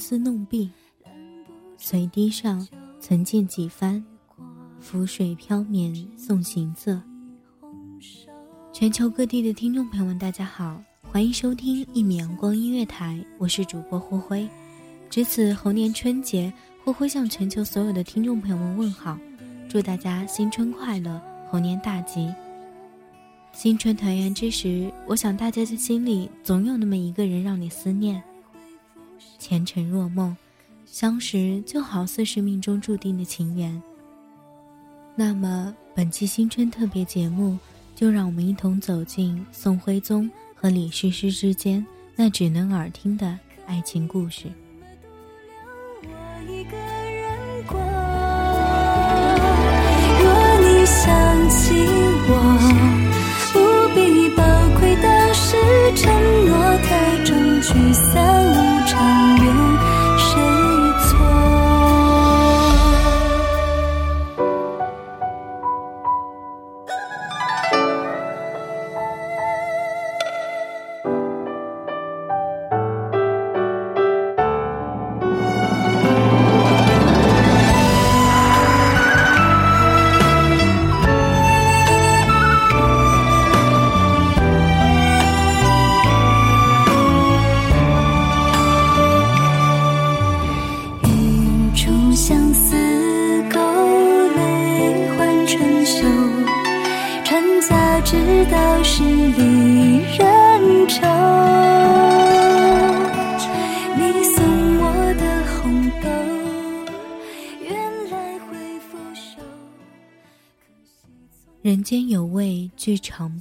丝弄碧。随堤上曾见几番，浮水飘绵送行色。全球各地的听众朋友们，大家好，欢迎收听一米阳光音乐台，我是主播霍辉。值此猴年春节，霍辉向全球所有的听众朋友们问好，祝大家新春快乐，猴年大吉。新春团圆之时，我想大家的心里总有那么一个人让你思念。前尘若梦，相识就好似是命中注定的情缘。那么本期新春特别节目，就让我们一同走进宋徽宗和李师师之间那只能耳听的爱情故事。若你想起我，不必宝贵的是承诺太重，聚散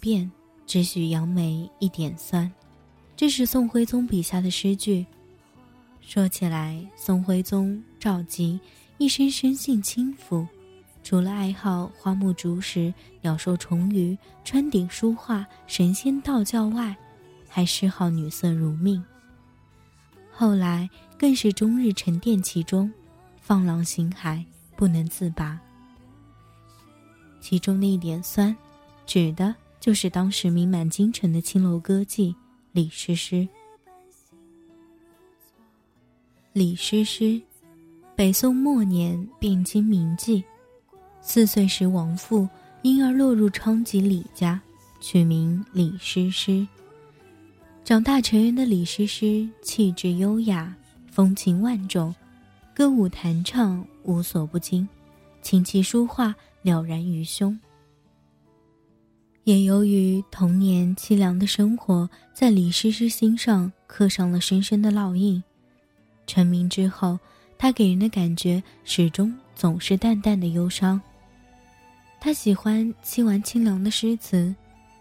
尝遍，只许杨梅一点酸。这是宋徽宗笔下的诗句。说起来，宋徽宗赵佶一生生性轻浮，除了爱好花木竹石、鸟兽虫鱼、穿顶书画、神仙道教外，还嗜好女色如命。后来更是终日沉淀其中，放浪形骸，不能自拔。其中的一点酸，指的就是当时名满京城的青楼歌妓李师师。李师师，北宋末年汴京名妓，四岁时亡父，因而落入昌吉李家，取名李师师。长大成人的李师师，气质优雅，风情万种，歌舞弹唱无所不精，琴棋书画了然于胸。也由于童年凄凉的生活，在李师师心上刻上了深深的烙印。成名之后，他给人的感觉始终总是淡淡的忧伤。他喜欢凄婉清凉的诗词，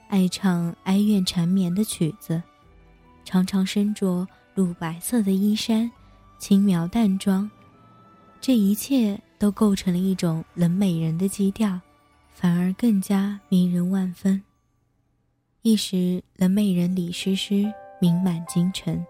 爱唱哀怨缠绵的曲子，常常身着乳白色的衣衫，轻描淡妆。这一切都构成了一种冷美人的基调，反而更加迷人万分。一时，冷美人李师师名满京城。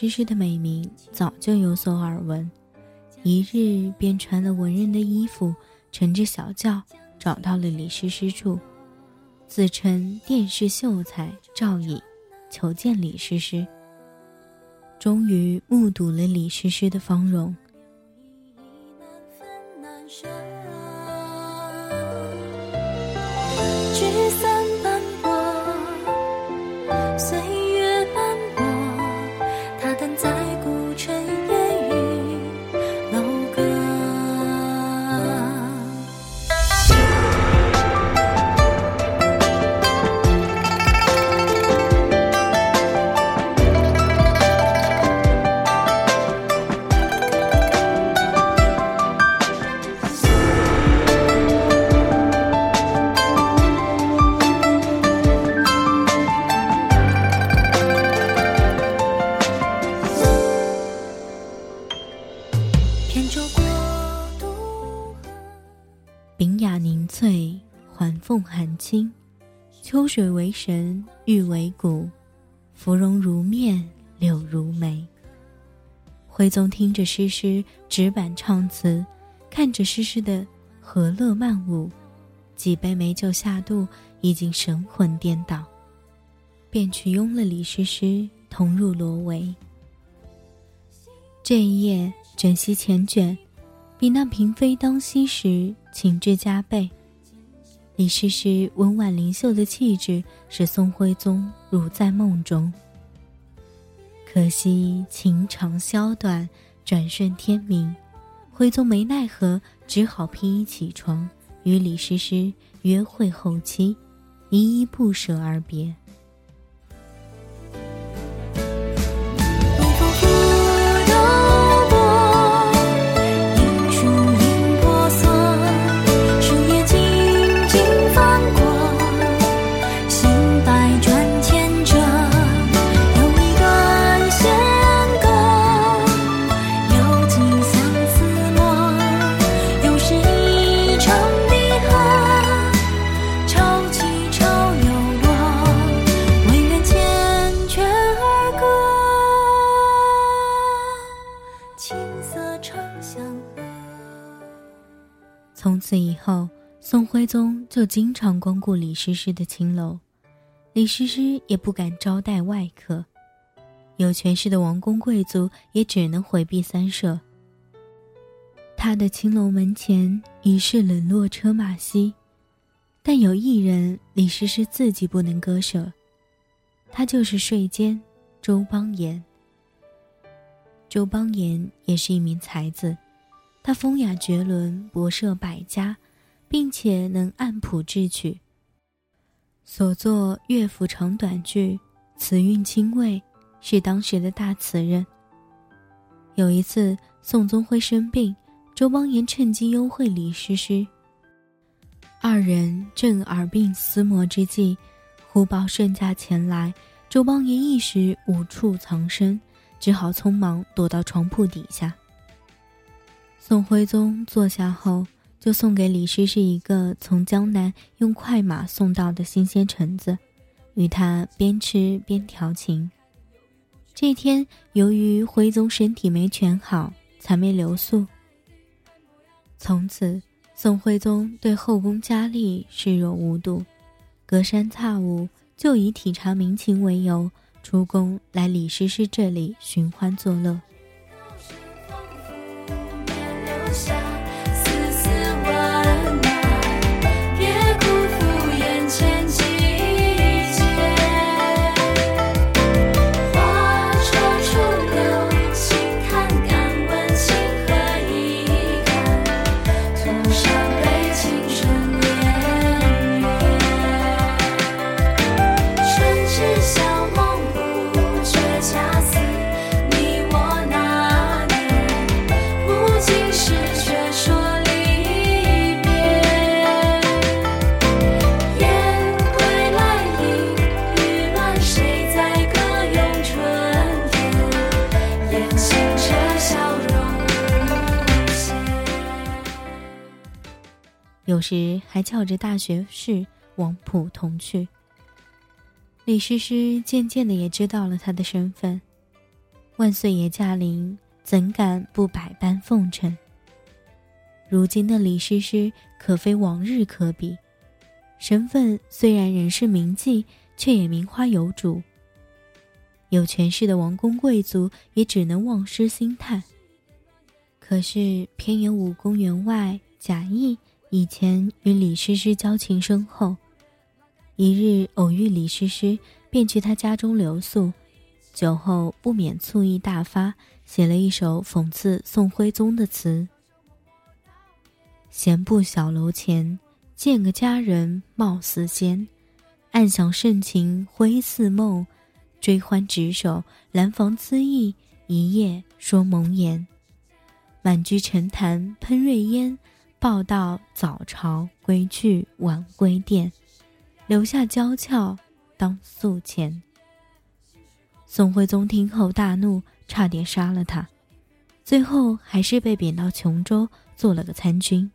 诗诗的美名早就有所耳闻，一日便穿了文人的衣服，乘着小轿找到了李诗诗处，自称殿试秀才赵乙，求见李诗诗。终于目睹了李诗诗的芳容。神，玉为骨，芙蓉如面，柳如眉。徽宗听着诗诗纸板唱词，看着诗诗的和乐曼舞，几杯美酒下肚，已经神魂颠倒，便去拥了李诗诗，同入罗帷。这一夜，枕席缱绻，比那嫔妃当夕时情致加倍。李师师温婉灵秀的气质，使宋徽宗如在梦中。可惜情长宵短，转瞬天明，徽宗没奈何，只好披衣起床，与李师师约会后期，依依不舍而别。就经常光顾李师师的青楼，李师师也不敢招待外客，有权势的王公贵族也只能回避三舍。他的青楼门前已是冷落车马稀，但有一人李师师自己不能割舍，他就是睡监周邦彦。周邦彦也是一名才子。他风雅绝伦，博涉百家，并且能按谱制曲。所作乐府长短句，词韵清味，是当时的大词人。有一次，宋宗辉生病，周邦彦趁机幽会李师师。二人正耳鬓厮磨之际，忽报顺驾前来，周邦彦一时无处藏身，只好匆忙躲到床铺底下。宋徽宗坐下后，就送给李师师一个从江南用快马送到的新鲜橙子，与他边吃边调情。这天，由于徽宗身体没全好，才没留宿。从此，宋徽宗对后宫佳丽视若无睹，隔三差五就以体察民情为由，出宫来李师师这里寻欢作乐。有时还翘着大学士往普通去。李师师渐渐的也知道了他的身份，万岁爷驾临，怎敢不百般奉承？如今的李师师可非往日可比，身份虽然仍是名妓，却也名花有主。有权势的王公贵族也只能望失心叹。可是偏有武功员外贾谊。以前与李师师交情深厚，一日偶遇李师师，便去他家中留宿。酒后不免醋意大发，写了一首讽刺宋徽宗的词：“闲步小楼前，见个佳人貌似仙，暗想盛情挥似梦，追欢执手兰房恣意，一夜说蒙言。满居沉潭喷瑞烟。”报道早朝归去晚归殿，留下娇俏当宿前。宋徽宗听后大怒，差点杀了他，最后还是被贬到琼州做了个参军。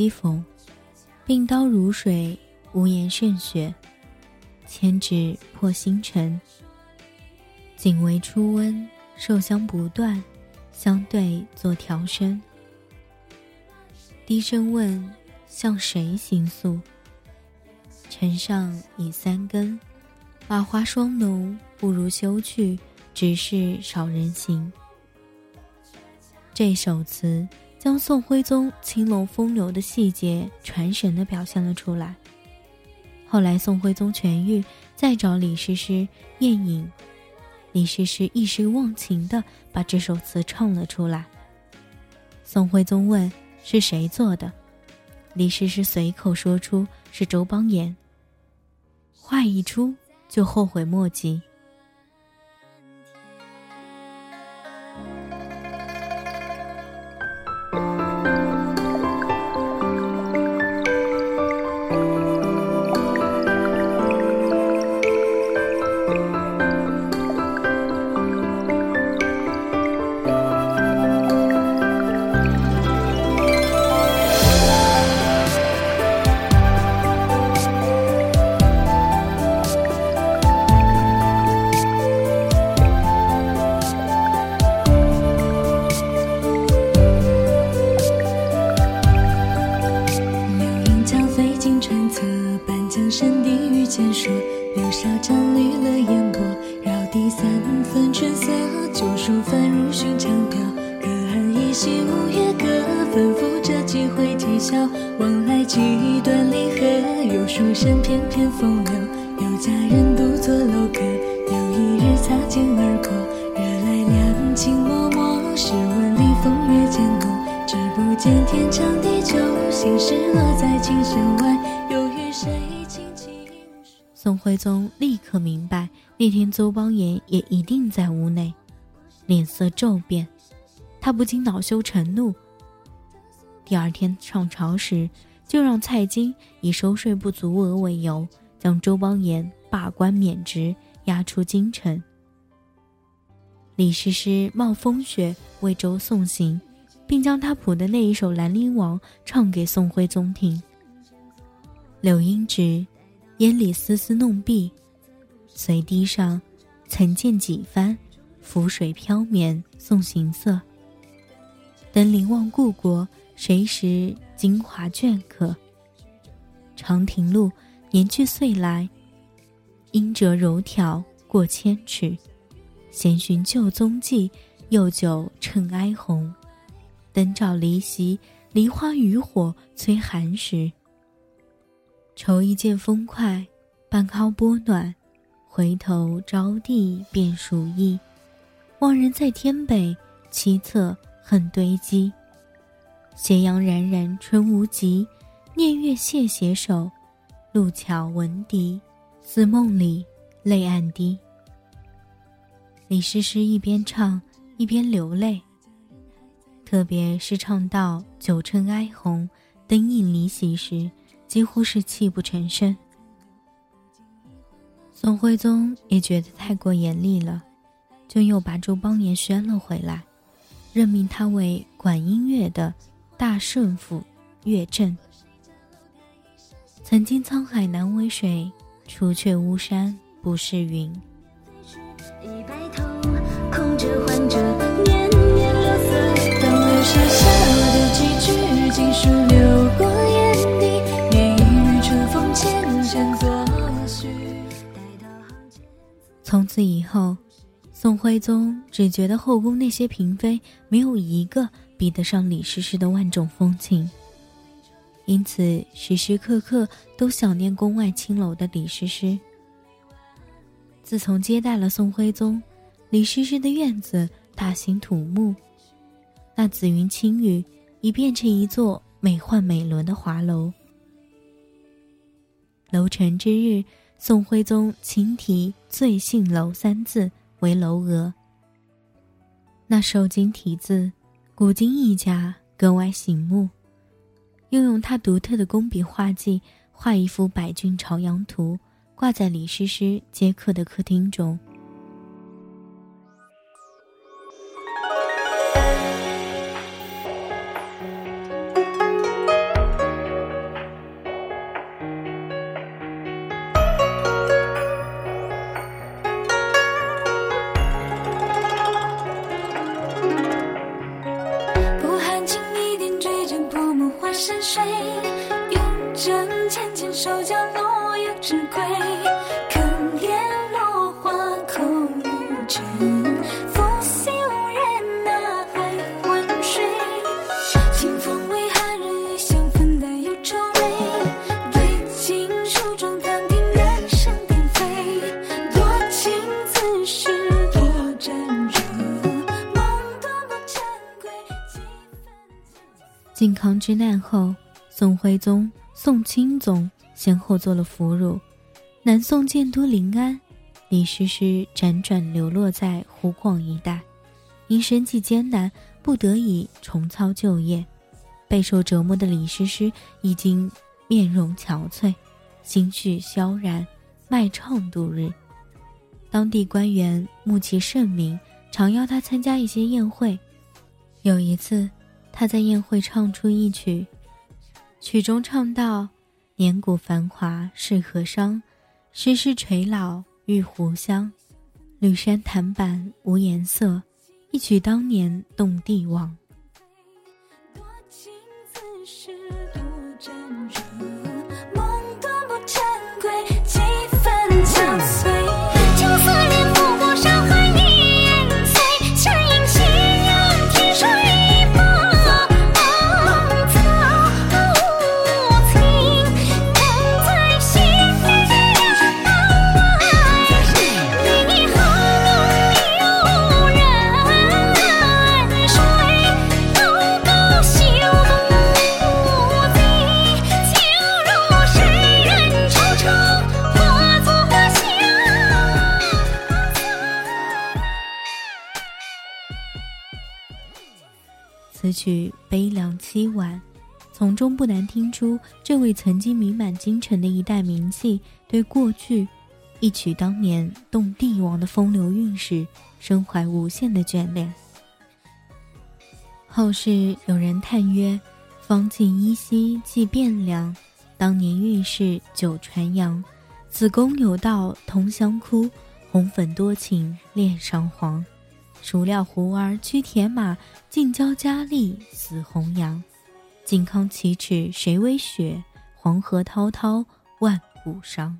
讥讽：“病刀如水，无言胜雪；千指破星辰。仅为初温，受香不断，相对作调声。低声问，向谁行诉？尘上已三更，瓦花霜浓，不如休去，只是少人行。”这首词。将宋徽宗青龙风流的细节传神的表现了出来。后来宋徽宗痊愈，再找李师师宴饮，李师师一时忘情的把这首词唱了出来。宋徽宗问是谁做的，李师师随口说出是周邦彦。话一出就后悔莫及。宋徽宗立刻明白，那天邹邦彦也一定在屋内。脸色骤变，他不禁恼羞成怒。第二天上朝时，就让蔡京以收税不足额为由，将周邦彦罢官免职，押出京城。李师师冒风雪为周送行，并将他谱的那一首《兰陵王》唱给宋徽宗听。柳英直烟里丝丝弄碧，随堤上曾见几番，浮水飘绵送行色。登临望故国，谁识京华镌刻？长亭路，年去岁来，应折柔条过千尺。闲寻旧踪迹，又酒趁哀鸿。灯照离席，梨花渔火催寒食。愁一见风快，半靠波暖。回头招地便属意。望人在天北，凄恻恨堆积。斜阳冉冉春无极，念月谢携手。路桥闻笛，似梦里泪暗滴。李师师一边唱一边流泪，特别是唱到“酒趁哀鸿，灯映离席”时，几乎是泣不成声。宋徽宗也觉得太过严厉了，就又把周邦彦宣了回来，任命他为管音乐的大顺府乐正。曾经沧海难为水，除却巫山不是云。从宋徽宗只觉得后宫那些嫔妃没有一个比得上李师师的万种风情，因此时时刻刻都想念宫外青楼的李师师。自从接待了宋徽宗，李师师的院子大兴土木，那紫云青雨已变成一座美奂美轮的华楼。楼成之日。宋徽宗亲题“醉杏楼”三字为楼额，那瘦金体字，古今一家格外醒目。又用他独特的工笔画技画一幅百骏朝阳图，挂在李师师接客的客厅中。靖康之难后，宋徽宗、宋钦宗先后做了俘虏，南宋建都临安，李师师辗转流落在湖广一带，因生计艰难，不得已重操旧业。备受折磨的李师师已经面容憔悴，心绪萧然，卖唱度日。当地官员慕其盛名，常邀他参加一些宴会。有一次。他在宴会唱出一曲，曲中唱道：“年古繁华是何伤，时时垂老玉壶香。绿山檀板无颜色，一曲当年动帝王。”曲悲凉凄婉，从中不难听出这位曾经名满京城的一代名妓对过去一曲当年动帝王的风流韵事，身怀无限的眷恋。后世有人叹曰：“方尽依稀即汴梁，当年韵事久传扬。子宫有道同香哭，红粉多情恋上皇。孰料胡儿驱铁马，尽交佳丽死红阳。靖康耻耻谁为雪？黄河滔滔万古伤。”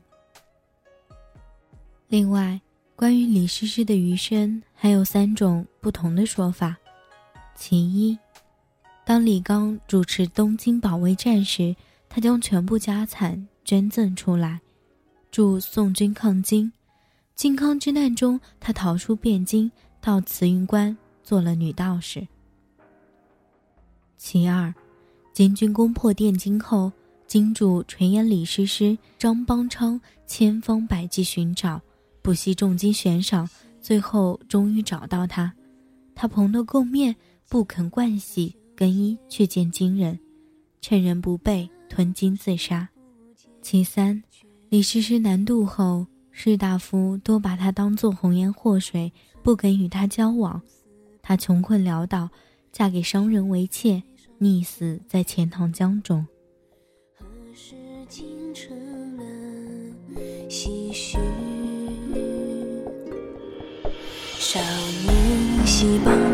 另外，关于李师师的余生，还有三种不同的说法。其一，当李纲主持东京保卫战时，他将全部家产捐赠出来，助宋军抗金。靖康之难中，他逃出汴京，到慈云观做了女道士。其二，金军攻破汴京后，金主垂涎李师师，张邦昌千方百计寻找，不惜重金悬赏，最后终于找到他。他蓬头垢面。不肯盥洗更衣去见金人，趁人不备吞金自杀。其三，李师师南渡后，士大夫多把她当作红颜祸水，不肯与他交往。他穷困潦倒，嫁给商人为妾，溺死在钱塘江中。少年溪傍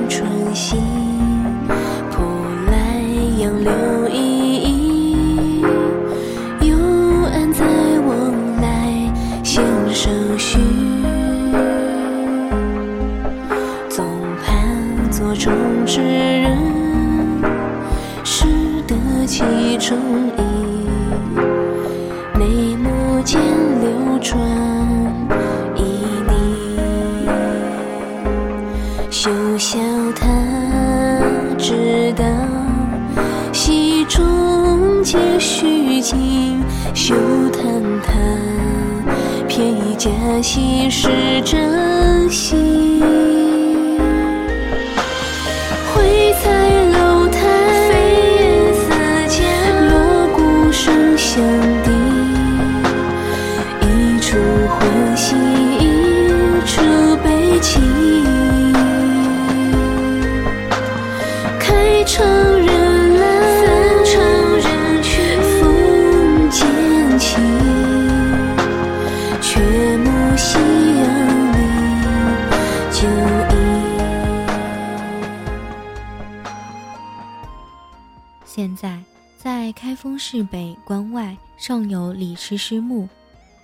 有李师师墓，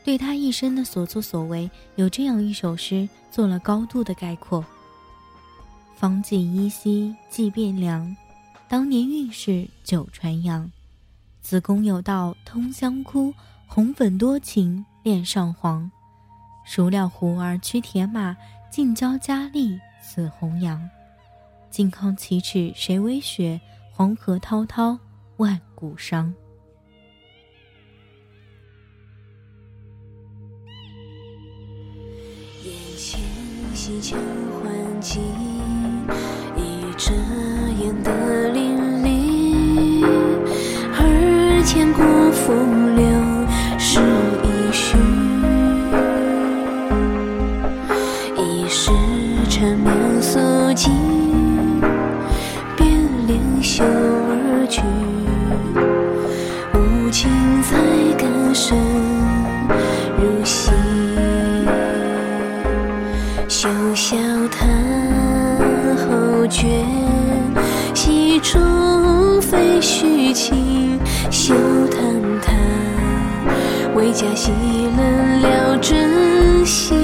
对他一生的所作所为，有这样一首诗做了高度的概括：方尽依稀即汴梁，当年运事久传扬。子宫有道通香窟，红粉多情恋上皇。孰料胡儿驱铁马，尽交佳丽死红阳。靖康耻耻谁为雪？黄河滔滔。万古伤。西墙换季，一眨眼的淋漓。而千古风觉戏中非虚情，休叹他为假戏冷了真心。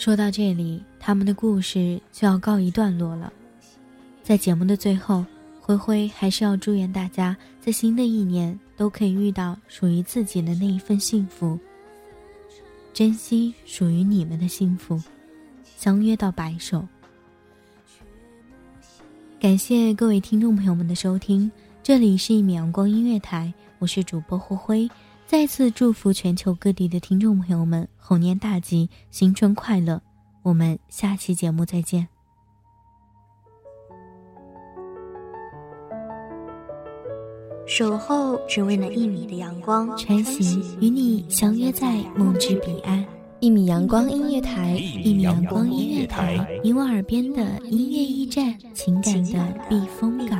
说到这里，他们的故事就要告一段落了。在节目的最后，灰灰还是要祝愿大家在新的一年都可以遇到属于自己的那一份幸福，珍惜属于你们的幸福，相约到白首。感谢各位听众朋友们的收听，这里是一米阳光音乐台，我是主播灰灰。再次祝福全球各地的听众朋友们猴年大吉，新春快乐！我们下期节目再见。守候只为那一米的阳光，晨曦与你相约在梦之彼岸。一米阳光音乐台，一米阳光音乐台，你我耳边的音乐驿站，情感的避风港。